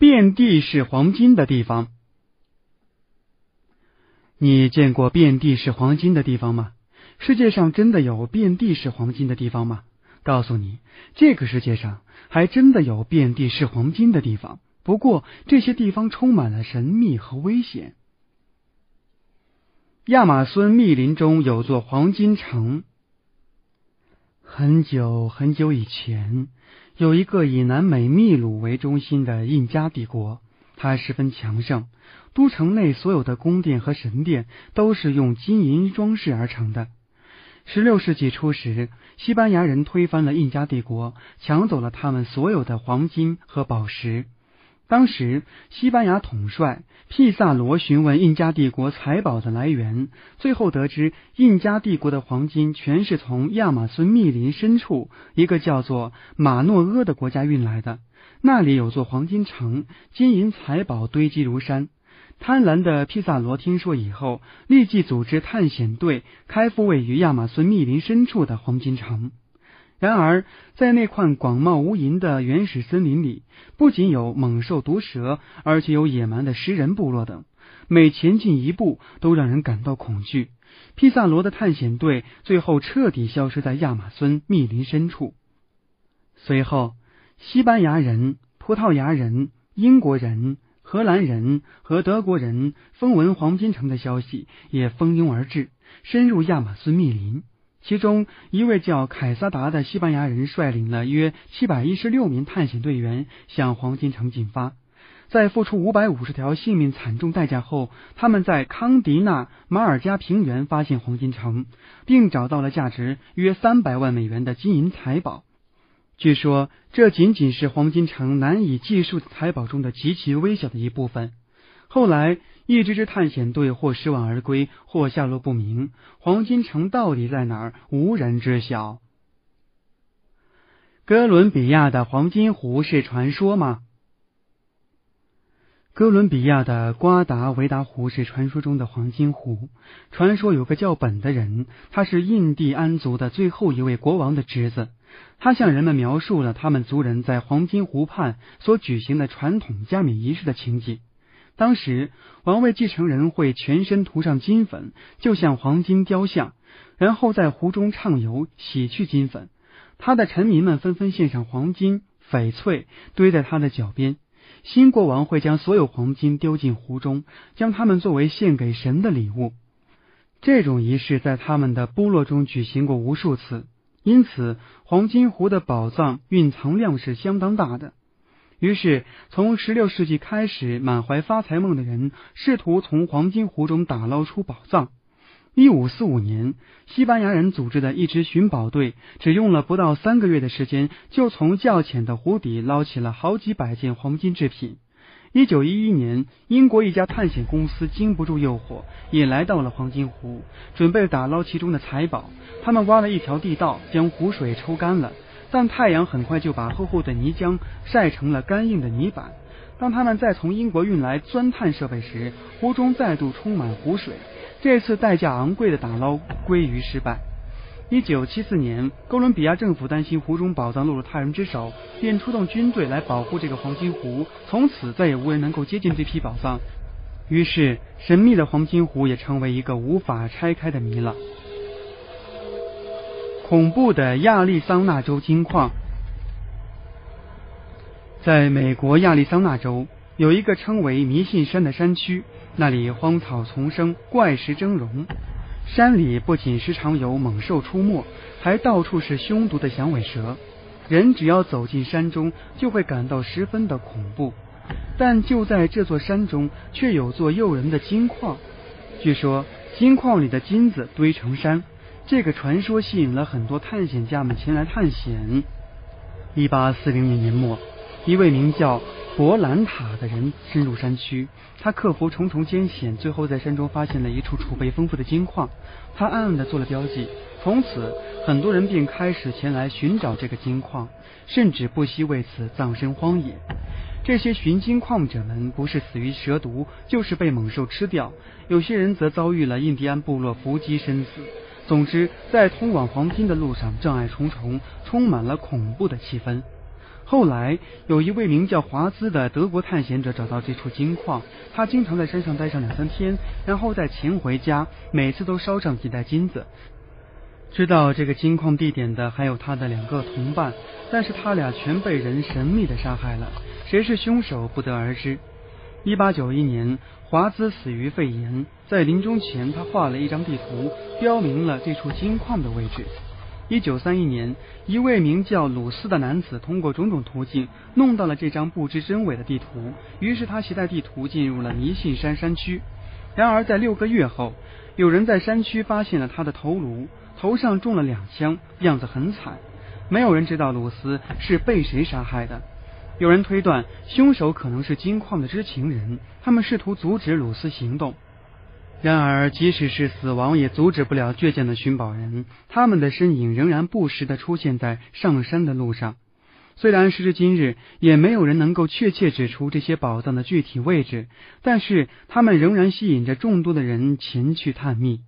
遍地是黄金的地方。你见过遍地是黄金的地方吗？世界上真的有遍地是黄金的地方吗？告诉你，这个世界上还真的有遍地是黄金的地方。不过，这些地方充满了神秘和危险。亚马孙密林中有座黄金城。很久很久以前，有一个以南美秘鲁为中心的印加帝国，它十分强盛。都城内所有的宫殿和神殿都是用金银装饰而成的。十六世纪初时，西班牙人推翻了印加帝国，抢走了他们所有的黄金和宝石。当时，西班牙统帅皮萨罗询问印加帝国财宝的来源，最后得知印加帝国的黄金全是从亚马孙密林深处一个叫做马诺阿的国家运来的，那里有座黄金城，金银财宝堆积如山。贪婪的皮萨罗听说以后，立即组织探险队开赴位于亚马孙密林深处的黄金城。然而，在那块广袤无垠的原始森林里，不仅有猛兽、毒蛇，而且有野蛮的食人部落等。每前进一步，都让人感到恐惧。皮萨罗的探险队最后彻底消失在亚马孙密林深处。随后，西班牙人、葡萄牙人、英国人、荷兰人和德国人风闻黄金城的消息，也蜂拥而至，深入亚马孙密林。其中一位叫凯撒达的西班牙人率领了约七百一十六名探险队员向黄金城进发，在付出五百五十条性命惨重代价后，他们在康迪纳马尔加平原发现黄金城，并找到了价值约三百万美元的金银财宝。据说这仅仅是黄金城难以计数的财宝中的极其微小的一部分。后来。一支支探险队或失望而归，或下落不明。黄金城到底在哪儿，无人知晓。哥伦比亚的黄金湖是传说吗？哥伦比亚的瓜达维达湖是传说中的黄金湖。传说有个叫本的人，他是印第安族的最后一位国王的侄子。他向人们描述了他们族人在黄金湖畔所举行的传统加冕仪式的情景。当时，王位继承人会全身涂上金粉，就像黄金雕像，然后在湖中畅游，洗去金粉。他的臣民们纷纷献上黄金、翡翠，堆在他的脚边。新国王会将所有黄金丢进湖中，将它们作为献给神的礼物。这种仪式在他们的部落中举行过无数次，因此黄金湖的宝藏蕴藏量是相当大的。于是，从十六世纪开始，满怀发财梦的人试图从黄金湖中打捞出宝藏。一五四五年，西班牙人组织的一支寻宝队，只用了不到三个月的时间，就从较浅的湖底捞起了好几百件黄金制品。一九一一年，英国一家探险公司经不住诱惑，也来到了黄金湖，准备打捞其中的财宝。他们挖了一条地道，将湖水抽干了。但太阳很快就把厚厚的泥浆晒成了干硬的泥板。当他们再从英国运来钻探设备时，湖中再度充满湖水。这次代价昂贵的打捞归于失败。一九七四年，哥伦比亚政府担心湖中宝藏落入他人之手，便出动军队来保护这个黄金湖。从此再也无人能够接近这批宝藏。于是，神秘的黄金湖也成为一个无法拆开的谜了。恐怖的亚利桑那州金矿，在美国亚利桑那州有一个称为迷信山的山区，那里荒草丛生，怪石峥嵘。山里不仅时常有猛兽出没，还到处是凶毒的响尾蛇。人只要走进山中，就会感到十分的恐怖。但就在这座山中，却有座诱人的金矿。据说金矿里的金子堆成山。这个传说吸引了很多探险家们前来探险。一八四零年年末，一位名叫博兰塔的人深入山区，他克服重重艰险，最后在山中发现了一处储备丰富的金矿。他暗暗的做了标记，从此很多人便开始前来寻找这个金矿，甚至不惜为此葬身荒野。这些寻金矿者们不是死于蛇毒，就是被猛兽吃掉，有些人则遭遇了印第安部落伏击身死。总之，在通往黄金的路上，障碍重重，充满了恐怖的气氛。后来，有一位名叫华兹的德国探险者找到这处金矿，他经常在山上待上两三天，然后再潜回家，每次都烧上几袋金子。知道这个金矿地点的还有他的两个同伴，但是他俩全被人神秘的杀害了，谁是凶手不得而知。一八九一年，华兹死于肺炎，在临终前，他画了一张地图，标明了这处金矿的位置。一九三一年，一位名叫鲁斯的男子通过种种途径弄到了这张不知真伪的地图，于是他携带地图进入了迷信山山区。然而，在六个月后，有人在山区发现了他的头颅，头上中了两枪，样子很惨。没有人知道鲁斯是被谁杀害的。有人推断，凶手可能是金矿的知情人，他们试图阻止鲁斯行动。然而，即使是死亡也阻止不了倔强的寻宝人，他们的身影仍然不时的出现在上山的路上。虽然时至今日也没有人能够确切指出这些宝藏的具体位置，但是他们仍然吸引着众多的人前去探秘。